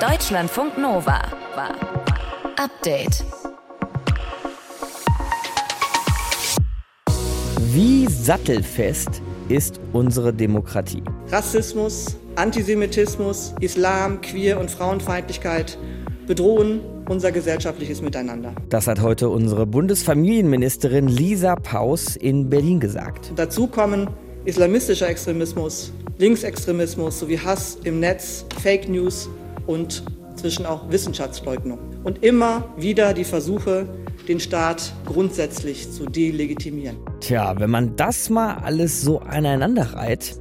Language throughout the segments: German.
Deutschlandfunk Nova. Update. Wie sattelfest ist unsere Demokratie? Rassismus, Antisemitismus, Islam, Queer- und Frauenfeindlichkeit bedrohen unser gesellschaftliches Miteinander. Das hat heute unsere Bundesfamilienministerin Lisa Paus in Berlin gesagt. Dazu kommen islamistischer Extremismus, Linksextremismus sowie Hass im Netz, Fake News und zwischen auch Wissenschaftsleugnung. Und immer wieder die Versuche, den Staat grundsätzlich zu delegitimieren. Tja, wenn man das mal alles so aneinander reiht,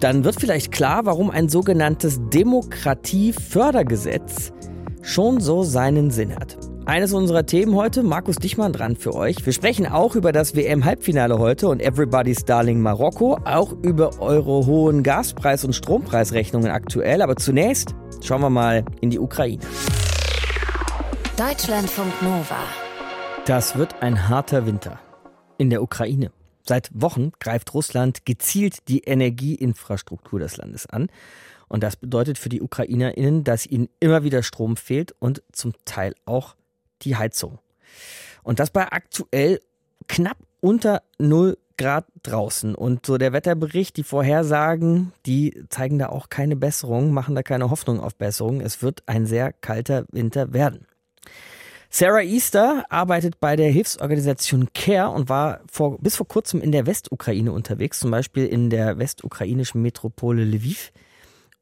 dann wird vielleicht klar, warum ein sogenanntes Demokratiefördergesetz schon so seinen Sinn hat. Eines unserer Themen heute, Markus Dichmann dran für euch. Wir sprechen auch über das WM-Halbfinale heute und Everybody's Darling Marokko, auch über eure hohen Gaspreis- und Strompreisrechnungen aktuell. Aber zunächst schauen wir mal in die Ukraine. Deutschlandfunk Nova. Das wird ein harter Winter in der Ukraine. Seit Wochen greift Russland gezielt die Energieinfrastruktur des Landes an. Und das bedeutet für die UkrainerInnen, dass ihnen immer wieder Strom fehlt und zum Teil auch die Heizung. Und das bei aktuell knapp unter 0 Grad draußen. Und so der Wetterbericht, die Vorhersagen, die zeigen da auch keine Besserung, machen da keine Hoffnung auf Besserung. Es wird ein sehr kalter Winter werden. Sarah Easter arbeitet bei der Hilfsorganisation CARE und war vor, bis vor kurzem in der Westukraine unterwegs, zum Beispiel in der westukrainischen Metropole Lviv.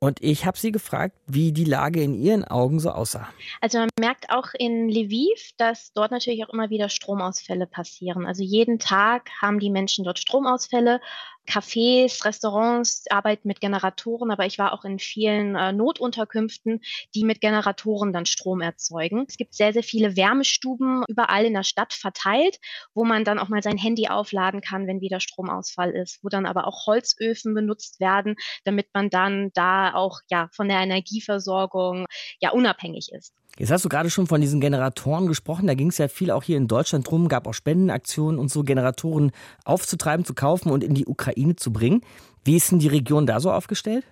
Und ich habe sie gefragt, wie die Lage in ihren Augen so aussah. Also man merkt auch in Lviv, dass dort natürlich auch immer wieder Stromausfälle passieren. Also jeden Tag haben die Menschen dort Stromausfälle. Cafés, Restaurants arbeiten mit Generatoren, aber ich war auch in vielen äh, Notunterkünften, die mit Generatoren dann Strom erzeugen. Es gibt sehr, sehr viele Wärmestuben überall in der Stadt verteilt, wo man dann auch mal sein Handy aufladen kann, wenn wieder Stromausfall ist, wo dann aber auch Holzöfen benutzt werden, damit man dann da auch ja von der Energieversorgung ja unabhängig ist. Jetzt hast du gerade schon von diesen Generatoren gesprochen. Da ging es ja viel auch hier in Deutschland drum, gab auch Spendenaktionen und so Generatoren aufzutreiben, zu kaufen und in die Ukraine zu bringen. Wie ist denn die Region da so aufgestellt?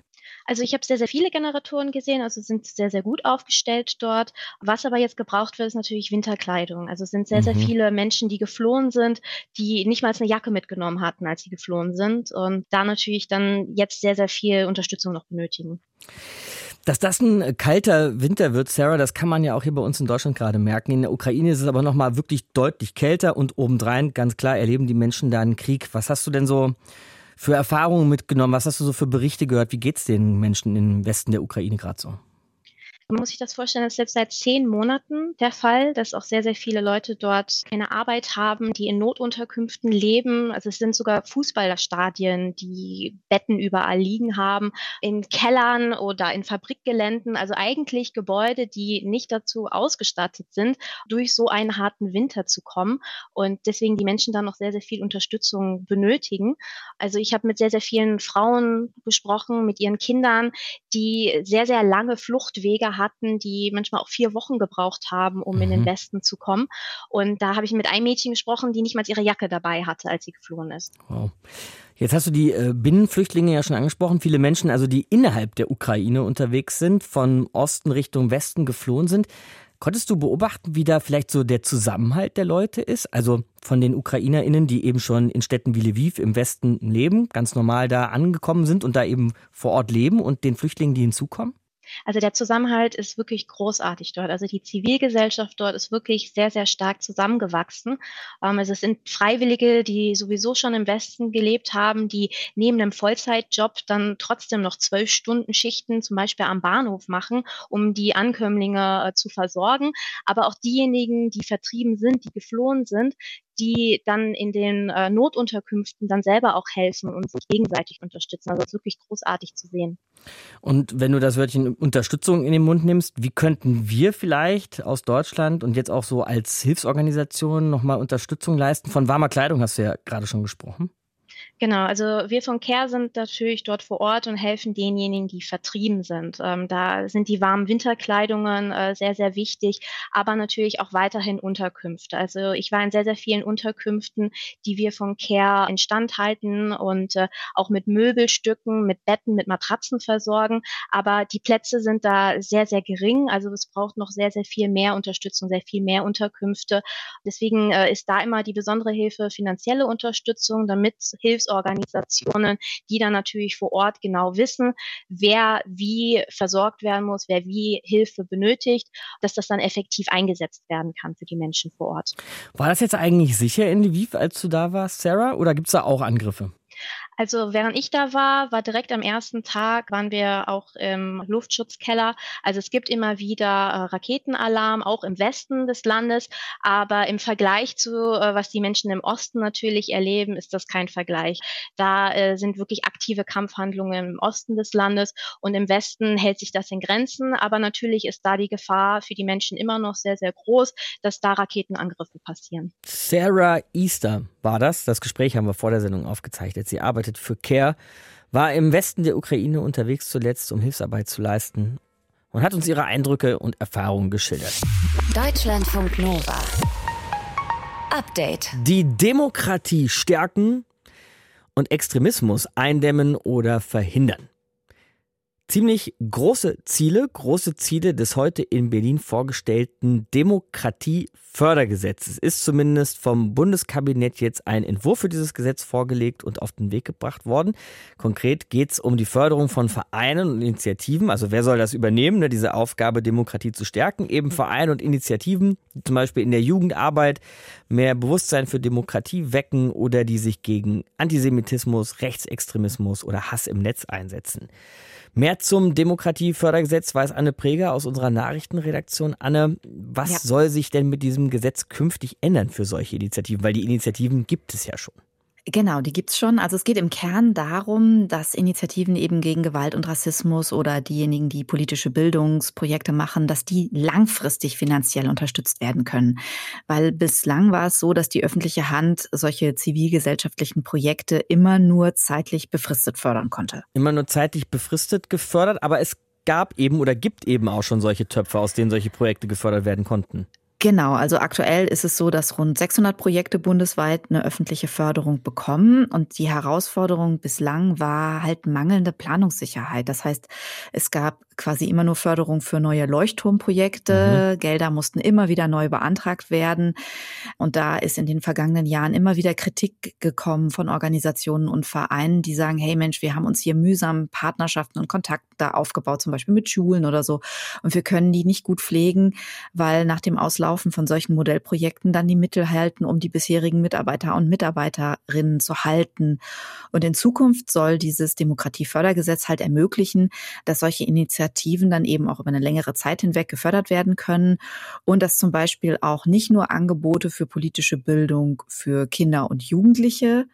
Also ich habe sehr, sehr viele Generatoren gesehen, also sind sehr, sehr gut aufgestellt dort. Was aber jetzt gebraucht wird, ist natürlich Winterkleidung. Also es sind sehr, mhm. sehr viele Menschen, die geflohen sind, die nicht mal eine Jacke mitgenommen hatten, als sie geflohen sind und da natürlich dann jetzt sehr, sehr viel Unterstützung noch benötigen. Dass das ein kalter Winter wird, Sarah, das kann man ja auch hier bei uns in Deutschland gerade merken. In der Ukraine ist es aber nochmal wirklich deutlich kälter und obendrein, ganz klar, erleben die Menschen da einen Krieg. Was hast du denn so für Erfahrungen mitgenommen? Was hast du so für Berichte gehört? Wie geht es den Menschen im Westen der Ukraine gerade so? Man muss sich das vorstellen, das ist jetzt seit zehn Monaten der Fall, dass auch sehr, sehr viele Leute dort keine Arbeit haben, die in Notunterkünften leben. Also es sind sogar Fußballerstadien, die Betten überall liegen haben, in Kellern oder in Fabrikgeländen. Also eigentlich Gebäude, die nicht dazu ausgestattet sind, durch so einen harten Winter zu kommen. Und deswegen die Menschen da noch sehr, sehr viel Unterstützung benötigen. Also ich habe mit sehr, sehr vielen Frauen gesprochen, mit ihren Kindern, die sehr, sehr lange Fluchtwege hatten, die manchmal auch vier Wochen gebraucht haben, um mhm. in den mhm. Westen zu kommen. Und da habe ich mit einem Mädchen gesprochen, die nicht mal ihre Jacke dabei hatte, als sie geflohen ist. Wow. Jetzt hast du die äh, Binnenflüchtlinge ja schon angesprochen. Viele Menschen, also die innerhalb der Ukraine unterwegs sind, von Osten Richtung Westen geflohen sind. Konntest du beobachten, wie da vielleicht so der Zusammenhalt der Leute ist? Also von den UkrainerInnen, die eben schon in Städten wie Lviv im Westen leben, ganz normal da angekommen sind und da eben vor Ort leben und den Flüchtlingen, die hinzukommen? Also der Zusammenhalt ist wirklich großartig dort. Also die Zivilgesellschaft dort ist wirklich sehr, sehr stark zusammengewachsen. Ähm, also es sind Freiwillige, die sowieso schon im Westen gelebt haben, die neben einem Vollzeitjob dann trotzdem noch zwölf Stunden Schichten zum Beispiel am Bahnhof machen, um die Ankömmlinge äh, zu versorgen. Aber auch diejenigen, die vertrieben sind, die geflohen sind, die dann in den äh, Notunterkünften dann selber auch helfen und sich gegenseitig unterstützen. Also es ist wirklich großartig zu sehen. Und wenn du das Wörtchen Unterstützung in den Mund nimmst, wie könnten wir vielleicht aus Deutschland und jetzt auch so als Hilfsorganisation nochmal Unterstützung leisten? Von warmer Kleidung hast du ja gerade schon gesprochen. Genau, also wir von CARE sind natürlich dort vor Ort und helfen denjenigen, die vertrieben sind. Ähm, da sind die warmen Winterkleidungen äh, sehr, sehr wichtig, aber natürlich auch weiterhin Unterkünfte. Also ich war in sehr, sehr vielen Unterkünften, die wir von CARE instand halten und äh, auch mit Möbelstücken, mit Betten, mit Matratzen versorgen. Aber die Plätze sind da sehr, sehr gering. Also es braucht noch sehr, sehr viel mehr Unterstützung, sehr viel mehr Unterkünfte. Deswegen äh, ist da immer die besondere Hilfe finanzielle Unterstützung, damit Hilfsorganisationen, die dann natürlich vor Ort genau wissen, wer wie versorgt werden muss, wer wie Hilfe benötigt, dass das dann effektiv eingesetzt werden kann für die Menschen vor Ort. War das jetzt eigentlich sicher in Lviv, als du da warst, Sarah, oder gibt es da auch Angriffe? Also während ich da war, war direkt am ersten Tag, waren wir auch im Luftschutzkeller. Also es gibt immer wieder äh, Raketenalarm, auch im Westen des Landes. Aber im Vergleich zu, äh, was die Menschen im Osten natürlich erleben, ist das kein Vergleich. Da äh, sind wirklich aktive Kampfhandlungen im Osten des Landes und im Westen hält sich das in Grenzen. Aber natürlich ist da die Gefahr für die Menschen immer noch sehr, sehr groß, dass da Raketenangriffe passieren. Sarah Easter war das. Das Gespräch haben wir vor der Sendung aufgezeichnet. Sie arbeitet für CARE, war im Westen der Ukraine unterwegs zuletzt, um Hilfsarbeit zu leisten und hat uns ihre Eindrücke und Erfahrungen geschildert. Deutschlandfunk Nova. Update. Die Demokratie stärken und Extremismus eindämmen oder verhindern ziemlich große Ziele, große Ziele des heute in Berlin vorgestellten Demokratiefördergesetzes. Ist zumindest vom Bundeskabinett jetzt ein Entwurf für dieses Gesetz vorgelegt und auf den Weg gebracht worden. Konkret geht es um die Förderung von Vereinen und Initiativen. Also wer soll das übernehmen, ne, diese Aufgabe, Demokratie zu stärken? Eben Vereine und Initiativen, die zum Beispiel in der Jugendarbeit mehr Bewusstsein für Demokratie wecken oder die sich gegen Antisemitismus, Rechtsextremismus oder Hass im Netz einsetzen. Mehr zum Demokratiefördergesetz weiß Anne Preger aus unserer Nachrichtenredaktion. Anne, was ja. soll sich denn mit diesem Gesetz künftig ändern für solche Initiativen? Weil die Initiativen gibt es ja schon. Genau, die gibt's schon. Also es geht im Kern darum, dass Initiativen eben gegen Gewalt und Rassismus oder diejenigen, die politische Bildungsprojekte machen, dass die langfristig finanziell unterstützt werden können. Weil bislang war es so, dass die öffentliche Hand solche zivilgesellschaftlichen Projekte immer nur zeitlich befristet fördern konnte. Immer nur zeitlich befristet gefördert, aber es gab eben oder gibt eben auch schon solche Töpfe, aus denen solche Projekte gefördert werden konnten. Genau, also aktuell ist es so, dass rund 600 Projekte bundesweit eine öffentliche Förderung bekommen und die Herausforderung bislang war halt mangelnde Planungssicherheit. Das heißt, es gab quasi immer nur Förderung für neue Leuchtturmprojekte. Mhm. Gelder mussten immer wieder neu beantragt werden. Und da ist in den vergangenen Jahren immer wieder Kritik gekommen von Organisationen und Vereinen, die sagen, hey Mensch, wir haben uns hier mühsam Partnerschaften und Kontakte aufgebaut, zum Beispiel mit Schulen oder so. Und wir können die nicht gut pflegen, weil nach dem Auslaufen von solchen Modellprojekten dann die Mittel halten, um die bisherigen Mitarbeiter und Mitarbeiterinnen zu halten. Und in Zukunft soll dieses Demokratiefördergesetz halt ermöglichen, dass solche Initiativen dann eben auch über eine längere Zeit hinweg gefördert werden können und dass zum Beispiel auch nicht nur Angebote für politische Bildung für Kinder und Jugendliche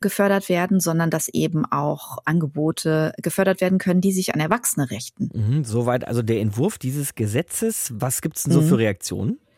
gefördert werden, sondern dass eben auch Angebote gefördert werden können, die sich an Erwachsene richten. Mhm, soweit also der Entwurf dieses Gesetzes. Was gibt es denn so mhm. für Reaktionen?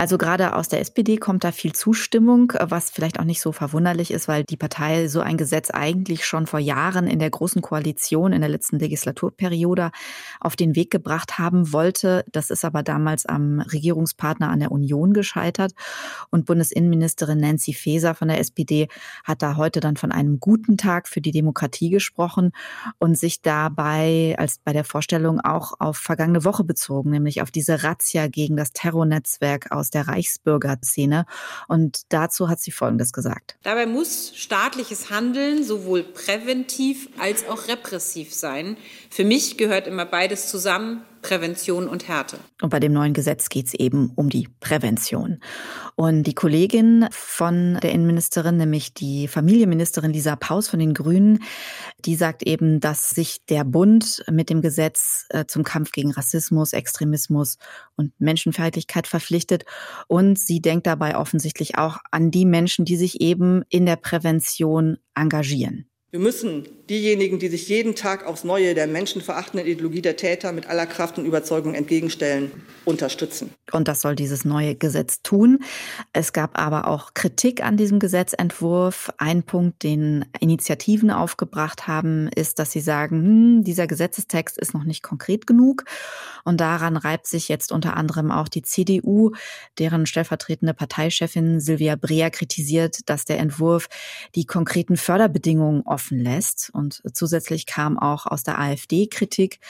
Also gerade aus der SPD kommt da viel Zustimmung, was vielleicht auch nicht so verwunderlich ist, weil die Partei so ein Gesetz eigentlich schon vor Jahren in der Großen Koalition in der letzten Legislaturperiode auf den Weg gebracht haben wollte. Das ist aber damals am Regierungspartner an der Union gescheitert. Und Bundesinnenministerin Nancy Faeser von der SPD hat da heute dann von einem guten Tag für die Demokratie gesprochen und sich dabei als bei der Vorstellung auch auf vergangene Woche bezogen, nämlich auf diese Razzia gegen das Terrornetzwerk Netzwerk der Reichsbürgerszene. Und dazu hat sie Folgendes gesagt. Dabei muss staatliches Handeln sowohl präventiv als auch repressiv sein. Für mich gehört immer beides zusammen. Prävention und Härte. Und bei dem neuen Gesetz geht es eben um die Prävention. Und die Kollegin von der Innenministerin, nämlich die Familienministerin Lisa Paus von den Grünen, die sagt eben, dass sich der Bund mit dem Gesetz äh, zum Kampf gegen Rassismus, Extremismus und Menschenfeindlichkeit verpflichtet. Und sie denkt dabei offensichtlich auch an die Menschen, die sich eben in der Prävention engagieren. Wir müssen diejenigen, die sich jeden Tag aufs Neue der menschenverachtenden Ideologie der Täter mit aller Kraft und Überzeugung entgegenstellen, unterstützen. Und das soll dieses neue Gesetz tun. Es gab aber auch Kritik an diesem Gesetzentwurf. Ein Punkt, den Initiativen aufgebracht haben, ist, dass sie sagen, hm, dieser Gesetzestext ist noch nicht konkret genug. Und daran reibt sich jetzt unter anderem auch die CDU, deren stellvertretende Parteichefin Silvia Breer kritisiert, dass der Entwurf die konkreten Förderbedingungen offen lässt. Und zusätzlich kam auch aus der AfD Kritik.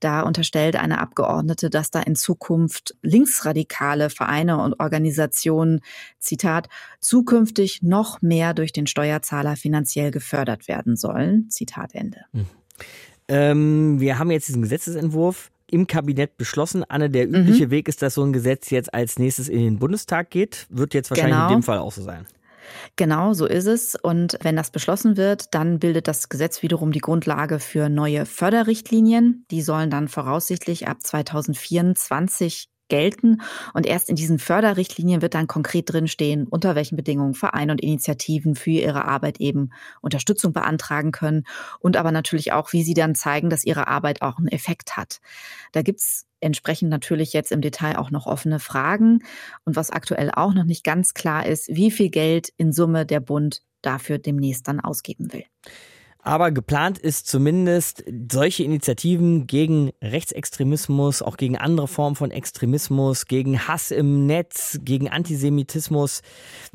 Da unterstellt eine Abgeordnete, dass da in Zukunft linksradikale Vereine und Organisationen, Zitat, zukünftig noch mehr durch den Steuerzahler finanziell gefördert werden sollen. Zitat Ende. Mhm. Ähm, wir haben jetzt diesen Gesetzesentwurf im Kabinett beschlossen. Anne, der übliche mhm. Weg ist, dass so ein Gesetz jetzt als nächstes in den Bundestag geht. Wird jetzt wahrscheinlich genau. in dem Fall auch so sein. Genau, so ist es. Und wenn das beschlossen wird, dann bildet das Gesetz wiederum die Grundlage für neue Förderrichtlinien. Die sollen dann voraussichtlich ab 2024 gelten. Und erst in diesen Förderrichtlinien wird dann konkret drinstehen, unter welchen Bedingungen Vereine und Initiativen für ihre Arbeit eben Unterstützung beantragen können und aber natürlich auch, wie sie dann zeigen, dass ihre Arbeit auch einen Effekt hat. Da gibt's entsprechend natürlich jetzt im Detail auch noch offene Fragen. Und was aktuell auch noch nicht ganz klar ist, wie viel Geld in Summe der Bund dafür demnächst dann ausgeben will. Aber geplant ist zumindest, solche Initiativen gegen Rechtsextremismus, auch gegen andere Formen von Extremismus, gegen Hass im Netz, gegen Antisemitismus,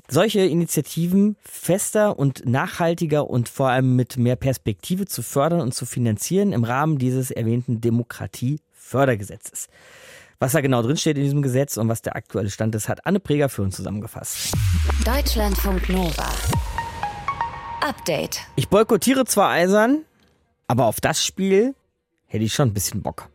solche Initiativen fester und nachhaltiger und vor allem mit mehr Perspektive zu fördern und zu finanzieren im Rahmen dieses erwähnten Demokratiefördergesetzes. Was da genau drinsteht in diesem Gesetz und was der aktuelle Stand ist, hat Anne Preger für uns zusammengefasst. Deutschlandfunk Nova. Update. Ich boykottiere zwar eisern, aber auf das Spiel hätte ich schon ein bisschen Bock.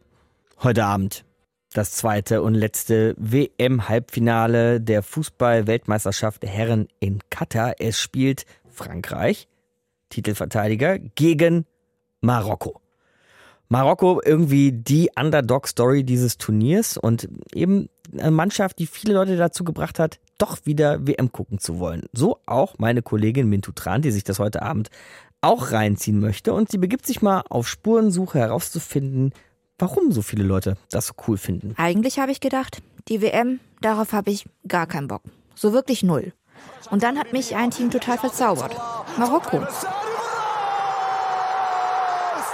Heute Abend. Das zweite und letzte WM-Halbfinale der Fußball-Weltmeisterschaft der Herren in Katar. Es spielt Frankreich, Titelverteidiger, gegen Marokko. Marokko irgendwie die Underdog-Story dieses Turniers und eben eine Mannschaft, die viele Leute dazu gebracht hat, doch wieder WM gucken zu wollen. So auch meine Kollegin Mintu Tran, die sich das heute Abend auch reinziehen möchte und sie begibt sich mal auf Spurensuche herauszufinden, warum so viele Leute das so cool finden. Eigentlich habe ich gedacht, die WM, darauf habe ich gar keinen Bock. So wirklich null. Und dann hat mich ein Team total verzaubert. Marokko.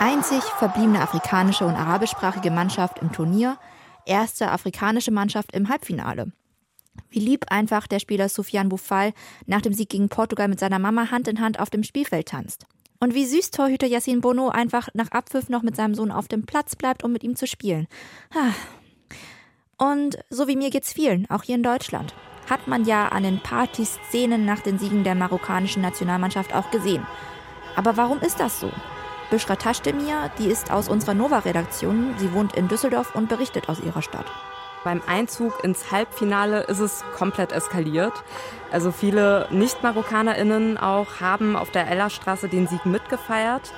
Einzig verbliebene afrikanische und arabischsprachige Mannschaft im Turnier, erste afrikanische Mannschaft im Halbfinale. Wie lieb einfach der Spieler Soufiane Boufal nach dem Sieg gegen Portugal mit seiner Mama Hand in Hand auf dem Spielfeld tanzt. Und wie süß Torhüter Yassin Bono einfach nach Abpfiff noch mit seinem Sohn auf dem Platz bleibt, um mit ihm zu spielen. Und so wie mir geht's vielen, auch hier in Deutschland. Hat man ja an den Partyszenen nach den Siegen der marokkanischen Nationalmannschaft auch gesehen. Aber warum ist das so? Bishra Tashdemir, die ist aus unserer Nova-Redaktion. Sie wohnt in Düsseldorf und berichtet aus ihrer Stadt. Beim Einzug ins Halbfinale ist es komplett eskaliert. Also viele Nicht-MarokkanerInnen auch haben auf der Ellerstraße den Sieg mitgefeiert.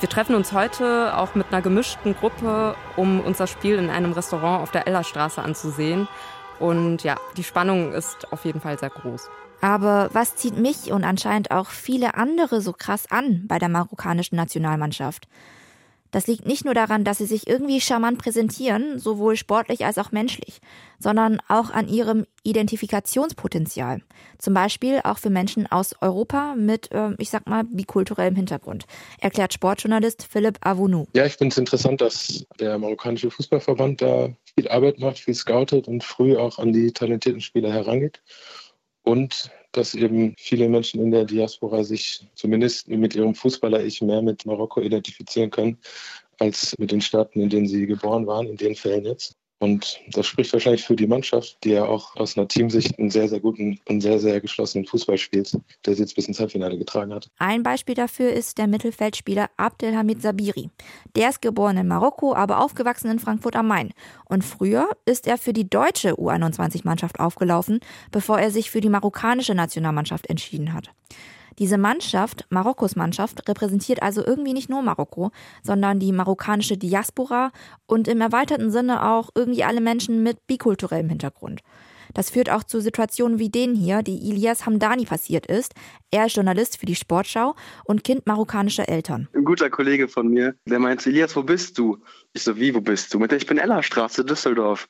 Wir treffen uns heute auch mit einer gemischten Gruppe, um unser Spiel in einem Restaurant auf der Ellerstraße anzusehen. Und ja, die Spannung ist auf jeden Fall sehr groß. Aber was zieht mich und anscheinend auch viele andere so krass an bei der marokkanischen Nationalmannschaft? Das liegt nicht nur daran, dass sie sich irgendwie charmant präsentieren, sowohl sportlich als auch menschlich, sondern auch an ihrem Identifikationspotenzial. Zum Beispiel auch für Menschen aus Europa mit, äh, ich sag mal, bikulturellem Hintergrund, erklärt Sportjournalist Philipp Avounou. Ja, ich finde es interessant, dass der marokkanische Fußballverband da viel Arbeit macht, viel scoutet und früh auch an die talentierten Spieler herangeht. Und dass eben viele Menschen in der Diaspora sich zumindest mit ihrem Fußballer-Ich mehr mit Marokko identifizieren können, als mit den Staaten, in denen sie geboren waren, in den Fällen jetzt. Und das spricht wahrscheinlich für die Mannschaft, die ja auch aus einer Teamsicht einen sehr, sehr guten und sehr, sehr geschlossenen Fußball spielt, der sie jetzt bis ins Halbfinale getragen hat. Ein Beispiel dafür ist der Mittelfeldspieler Abdelhamid Sabiri. Der ist geboren in Marokko, aber aufgewachsen in Frankfurt am Main. Und früher ist er für die deutsche U21-Mannschaft aufgelaufen, bevor er sich für die marokkanische Nationalmannschaft entschieden hat. Diese Mannschaft, Marokkos Mannschaft, repräsentiert also irgendwie nicht nur Marokko, sondern die marokkanische Diaspora und im erweiterten Sinne auch irgendwie alle Menschen mit bikulturellem Hintergrund. Das führt auch zu Situationen wie denen hier, die Ilias Hamdani passiert ist. Er ist Journalist für die Sportschau und Kind marokkanischer Eltern. Ein guter Kollege von mir, der meinte, Ilias, wo bist du? Ich so, wie, wo bist du? Mit der, ich bin Ellerstraße, Düsseldorf.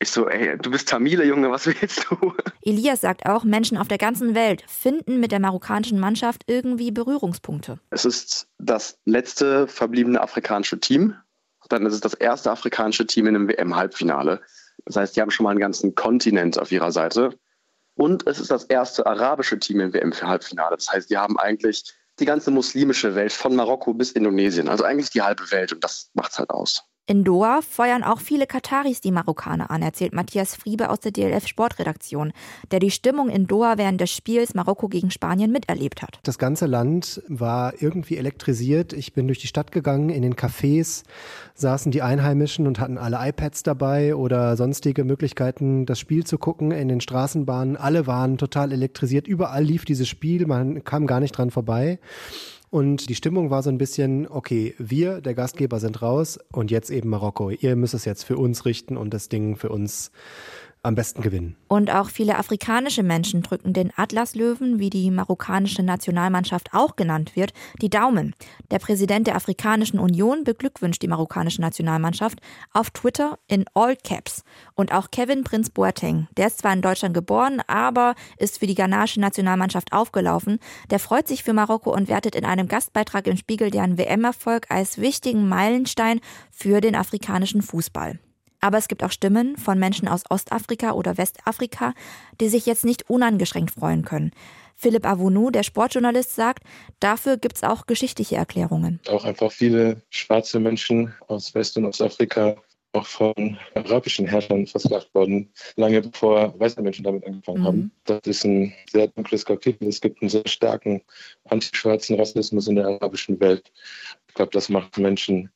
Ich so, ey, du bist Tamile, Junge, was willst du? Elias sagt auch, Menschen auf der ganzen Welt finden mit der marokkanischen Mannschaft irgendwie Berührungspunkte. Es ist das letzte verbliebene afrikanische Team. Dann ist es das erste afrikanische Team in einem WM-Halbfinale. Das heißt, die haben schon mal einen ganzen Kontinent auf ihrer Seite. Und es ist das erste arabische Team im WM-Halbfinale. Das heißt, die haben eigentlich die ganze muslimische Welt von Marokko bis Indonesien. Also eigentlich die halbe Welt und das macht es halt aus. In Doha feuern auch viele Kataris die Marokkaner an, erzählt Matthias Friebe aus der DLF Sportredaktion, der die Stimmung in Doha während des Spiels Marokko gegen Spanien miterlebt hat. Das ganze Land war irgendwie elektrisiert. Ich bin durch die Stadt gegangen, in den Cafés saßen die Einheimischen und hatten alle iPads dabei oder sonstige Möglichkeiten, das Spiel zu gucken. In den Straßenbahnen, alle waren total elektrisiert. Überall lief dieses Spiel, man kam gar nicht dran vorbei. Und die Stimmung war so ein bisschen, okay, wir, der Gastgeber, sind raus und jetzt eben Marokko. Ihr müsst es jetzt für uns richten und das Ding für uns am besten gewinnen. Und auch viele afrikanische Menschen drücken den Atlaslöwen, wie die marokkanische Nationalmannschaft auch genannt wird, die Daumen. Der Präsident der Afrikanischen Union beglückwünscht die marokkanische Nationalmannschaft auf Twitter in All Caps. Und auch Kevin Prinz Boateng, der ist zwar in Deutschland geboren, aber ist für die ghanaische Nationalmannschaft aufgelaufen. Der freut sich für Marokko und wertet in einem Gastbeitrag im Spiegel deren WM-Erfolg als wichtigen Meilenstein für den afrikanischen Fußball. Aber es gibt auch Stimmen von Menschen aus Ostafrika oder Westafrika, die sich jetzt nicht unangeschränkt freuen können. Philipp Avounou, der Sportjournalist, sagt, dafür gibt es auch geschichtliche Erklärungen. Auch einfach viele schwarze Menschen aus West- und Ostafrika auch von arabischen Herrschern versklavt worden, lange bevor weiße Menschen damit angefangen mhm. haben. Das ist ein sehr dunkles Kapitel. Es gibt einen sehr starken antischwarzen Rassismus in der arabischen Welt. Ich glaube, das macht Menschen,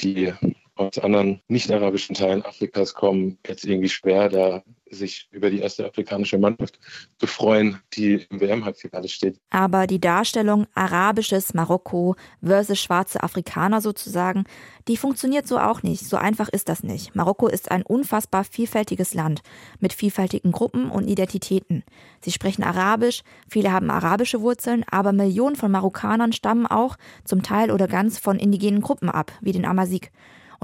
die aus anderen nicht-arabischen Teilen Afrikas kommen, jetzt irgendwie schwer, da sich über die erste afrikanische Mannschaft zu freuen, die im WM-Halbfinale steht. Aber die Darstellung arabisches Marokko versus schwarze Afrikaner sozusagen, die funktioniert so auch nicht. So einfach ist das nicht. Marokko ist ein unfassbar vielfältiges Land mit vielfältigen Gruppen und Identitäten. Sie sprechen Arabisch, viele haben arabische Wurzeln, aber Millionen von Marokkanern stammen auch zum Teil oder ganz von indigenen Gruppen ab, wie den Amazigh.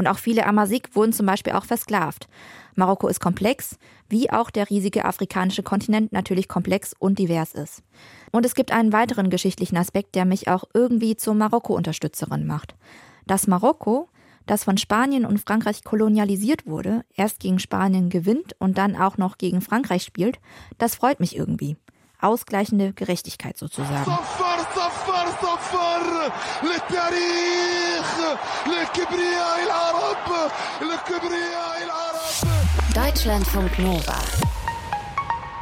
Und auch viele Amazigh wurden zum Beispiel auch versklavt. Marokko ist komplex, wie auch der riesige afrikanische Kontinent natürlich komplex und divers ist. Und es gibt einen weiteren geschichtlichen Aspekt, der mich auch irgendwie zur Marokko-Unterstützerin macht. Das Marokko, das von Spanien und Frankreich kolonialisiert wurde, erst gegen Spanien gewinnt und dann auch noch gegen Frankreich spielt, das freut mich irgendwie. Ausgleichende Gerechtigkeit sozusagen. Deutschlandfunk Nova.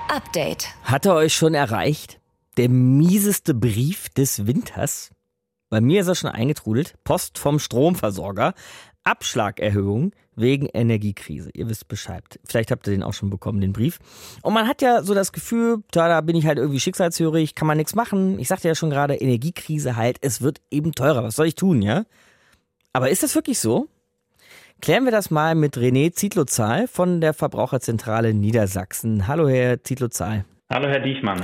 Update. Hat er euch schon erreicht? Der mieseste Brief des Winters? Bei mir ist er schon eingetrudelt. Post vom Stromversorger. Abschlagerhöhung wegen Energiekrise. Ihr wisst Bescheid. Vielleicht habt ihr den auch schon bekommen, den Brief. Und man hat ja so das Gefühl, da, da bin ich halt irgendwie schicksalshörig, kann man nichts machen. Ich sagte ja schon gerade, Energiekrise halt, es wird eben teurer. Was soll ich tun, ja? Aber ist das wirklich so? Klären wir das mal mit René Zietlow-Zahl von der Verbraucherzentrale Niedersachsen. Hallo, Herr Zietlow-Zahl. Hallo, Herr Diechmann.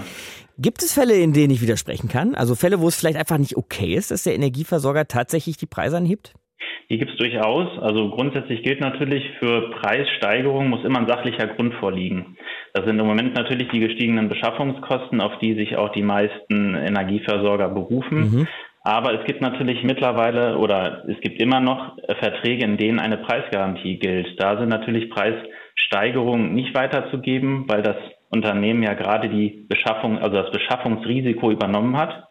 Gibt es Fälle, in denen ich widersprechen kann? Also Fälle, wo es vielleicht einfach nicht okay ist, dass der Energieversorger tatsächlich die Preise anhebt? Die gibt es durchaus. Also grundsätzlich gilt natürlich, für Preissteigerungen muss immer ein sachlicher Grund vorliegen. Das sind im Moment natürlich die gestiegenen Beschaffungskosten, auf die sich auch die meisten Energieversorger berufen. Mhm. Aber es gibt natürlich mittlerweile oder es gibt immer noch Verträge, in denen eine Preisgarantie gilt. Da sind natürlich Preissteigerungen nicht weiterzugeben, weil das Unternehmen ja gerade die Beschaffung, also das Beschaffungsrisiko übernommen hat.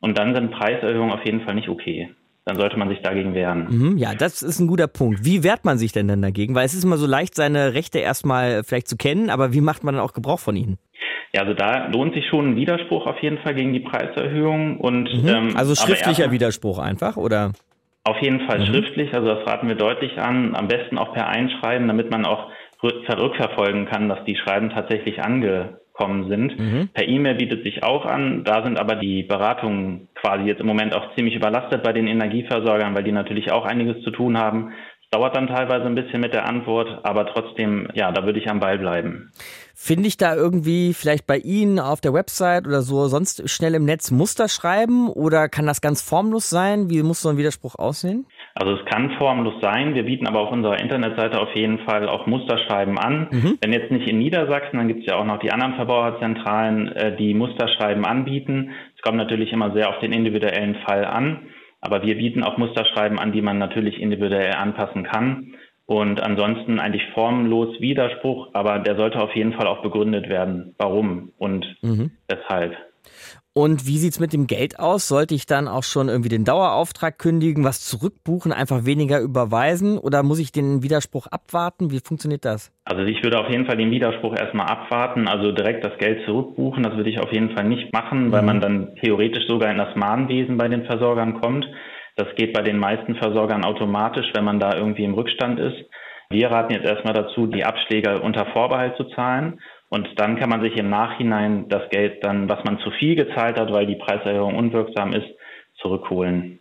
Und dann sind Preiserhöhungen auf jeden Fall nicht okay dann sollte man sich dagegen wehren. Mhm, ja, das ist ein guter Punkt. Wie wehrt man sich denn dann dagegen? Weil es ist immer so leicht, seine Rechte erstmal vielleicht zu kennen, aber wie macht man dann auch Gebrauch von ihnen? Ja, also da lohnt sich schon ein Widerspruch auf jeden Fall gegen die Preiserhöhung und mhm. ähm, also schriftlicher Widerspruch einfach, oder? Auf jeden Fall mhm. schriftlich, also das raten wir deutlich an. Am besten auch per Einschreiben, damit man auch rückverfolgen kann, dass die Schreiben tatsächlich ange gekommen sind. Mhm. Per E-Mail bietet sich auch an. Da sind aber die Beratungen quasi jetzt im Moment auch ziemlich überlastet bei den Energieversorgern, weil die natürlich auch einiges zu tun haben. Es dauert dann teilweise ein bisschen mit der Antwort, aber trotzdem, ja, da würde ich am Ball bleiben. Finde ich da irgendwie vielleicht bei Ihnen auf der Website oder so sonst schnell im Netz Muster schreiben oder kann das ganz formlos sein? Wie muss so ein Widerspruch aussehen? Also es kann formlos sein. Wir bieten aber auf unserer Internetseite auf jeden Fall auch Musterschreiben an. Mhm. Wenn jetzt nicht in Niedersachsen, dann gibt es ja auch noch die anderen Verbraucherzentralen, äh, die Musterschreiben anbieten. Es kommt natürlich immer sehr auf den individuellen Fall an. Aber wir bieten auch Musterschreiben an, die man natürlich individuell anpassen kann. Und ansonsten eigentlich formlos Widerspruch, aber der sollte auf jeden Fall auch begründet werden. Warum und mhm. weshalb. Und wie sieht's mit dem Geld aus? Sollte ich dann auch schon irgendwie den Dauerauftrag kündigen, was zurückbuchen, einfach weniger überweisen oder muss ich den Widerspruch abwarten? Wie funktioniert das? Also ich würde auf jeden Fall den Widerspruch erstmal abwarten, also direkt das Geld zurückbuchen, das würde ich auf jeden Fall nicht machen, weil mhm. man dann theoretisch sogar in das Mahnwesen bei den Versorgern kommt. Das geht bei den meisten Versorgern automatisch, wenn man da irgendwie im Rückstand ist. Wir raten jetzt erstmal dazu, die Abschläge unter Vorbehalt zu zahlen. Und dann kann man sich im Nachhinein das Geld dann, was man zu viel gezahlt hat, weil die Preiserhöhung unwirksam ist, zurückholen.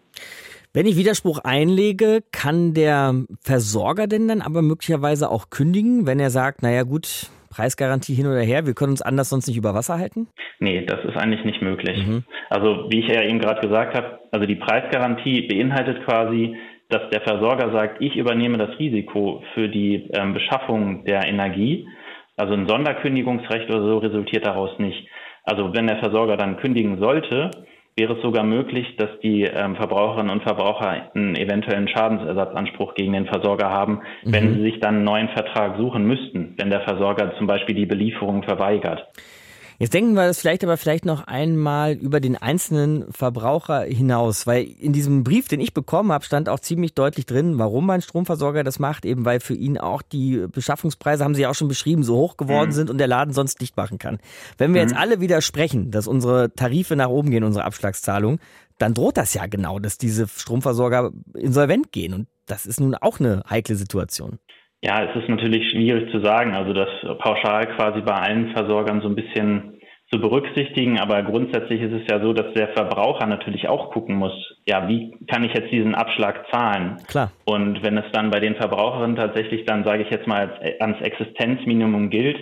Wenn ich Widerspruch einlege, kann der Versorger denn dann aber möglicherweise auch kündigen, wenn er sagt, naja gut, Preisgarantie hin oder her, wir können uns anders sonst nicht über Wasser halten? Nee, das ist eigentlich nicht möglich. Mhm. Also wie ich ja eben gerade gesagt habe, also die Preisgarantie beinhaltet quasi, dass der Versorger sagt, ich übernehme das Risiko für die ähm, Beschaffung der Energie. Also ein Sonderkündigungsrecht oder so resultiert daraus nicht. Also wenn der Versorger dann kündigen sollte, wäre es sogar möglich, dass die ähm, Verbraucherinnen und Verbraucher einen eventuellen Schadensersatzanspruch gegen den Versorger haben, mhm. wenn sie sich dann einen neuen Vertrag suchen müssten, wenn der Versorger zum Beispiel die Belieferung verweigert. Jetzt denken wir das vielleicht aber vielleicht noch einmal über den einzelnen Verbraucher hinaus, weil in diesem Brief, den ich bekommen habe, stand auch ziemlich deutlich drin, warum mein Stromversorger das macht, eben weil für ihn auch die Beschaffungspreise, haben Sie ja auch schon beschrieben, so hoch geworden mhm. sind und der Laden sonst dicht machen kann. Wenn wir mhm. jetzt alle widersprechen, dass unsere Tarife nach oben gehen, unsere Abschlagszahlung, dann droht das ja genau, dass diese Stromversorger insolvent gehen und das ist nun auch eine heikle Situation. Ja, es ist natürlich schwierig zu sagen, also das pauschal quasi bei allen Versorgern so ein bisschen zu berücksichtigen, aber grundsätzlich ist es ja so, dass der Verbraucher natürlich auch gucken muss, ja, wie kann ich jetzt diesen Abschlag zahlen? Klar. Und wenn es dann bei den Verbraucherinnen tatsächlich dann, sage ich jetzt mal, ans Existenzminimum gilt,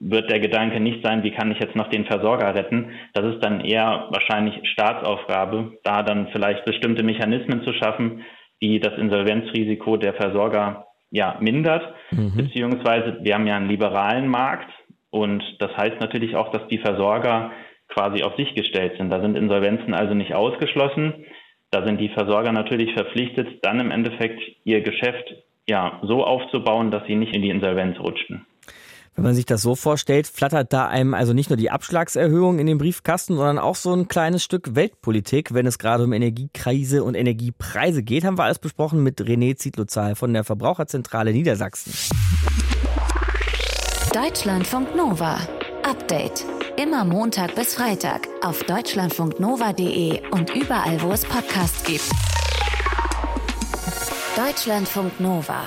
wird der Gedanke nicht sein, wie kann ich jetzt noch den Versorger retten? Das ist dann eher wahrscheinlich Staatsaufgabe, da dann vielleicht bestimmte Mechanismen zu schaffen, die das Insolvenzrisiko der Versorger ja, mindert, mhm. beziehungsweise wir haben ja einen liberalen Markt und das heißt natürlich auch, dass die Versorger quasi auf sich gestellt sind. Da sind Insolvenzen also nicht ausgeschlossen. Da sind die Versorger natürlich verpflichtet, dann im Endeffekt ihr Geschäft ja so aufzubauen, dass sie nicht in die Insolvenz rutschen. Wenn man sich das so vorstellt, flattert da einem also nicht nur die Abschlagserhöhung in den Briefkasten, sondern auch so ein kleines Stück Weltpolitik, wenn es gerade um Energiekrise und Energiepreise geht. Haben wir alles besprochen mit René Zietlozahl von der Verbraucherzentrale Niedersachsen. Deutschlandfunk Nova. Update. Immer Montag bis Freitag auf deutschlandfunknova.de und überall, wo es Podcasts gibt. Deutschlandfunk Nova.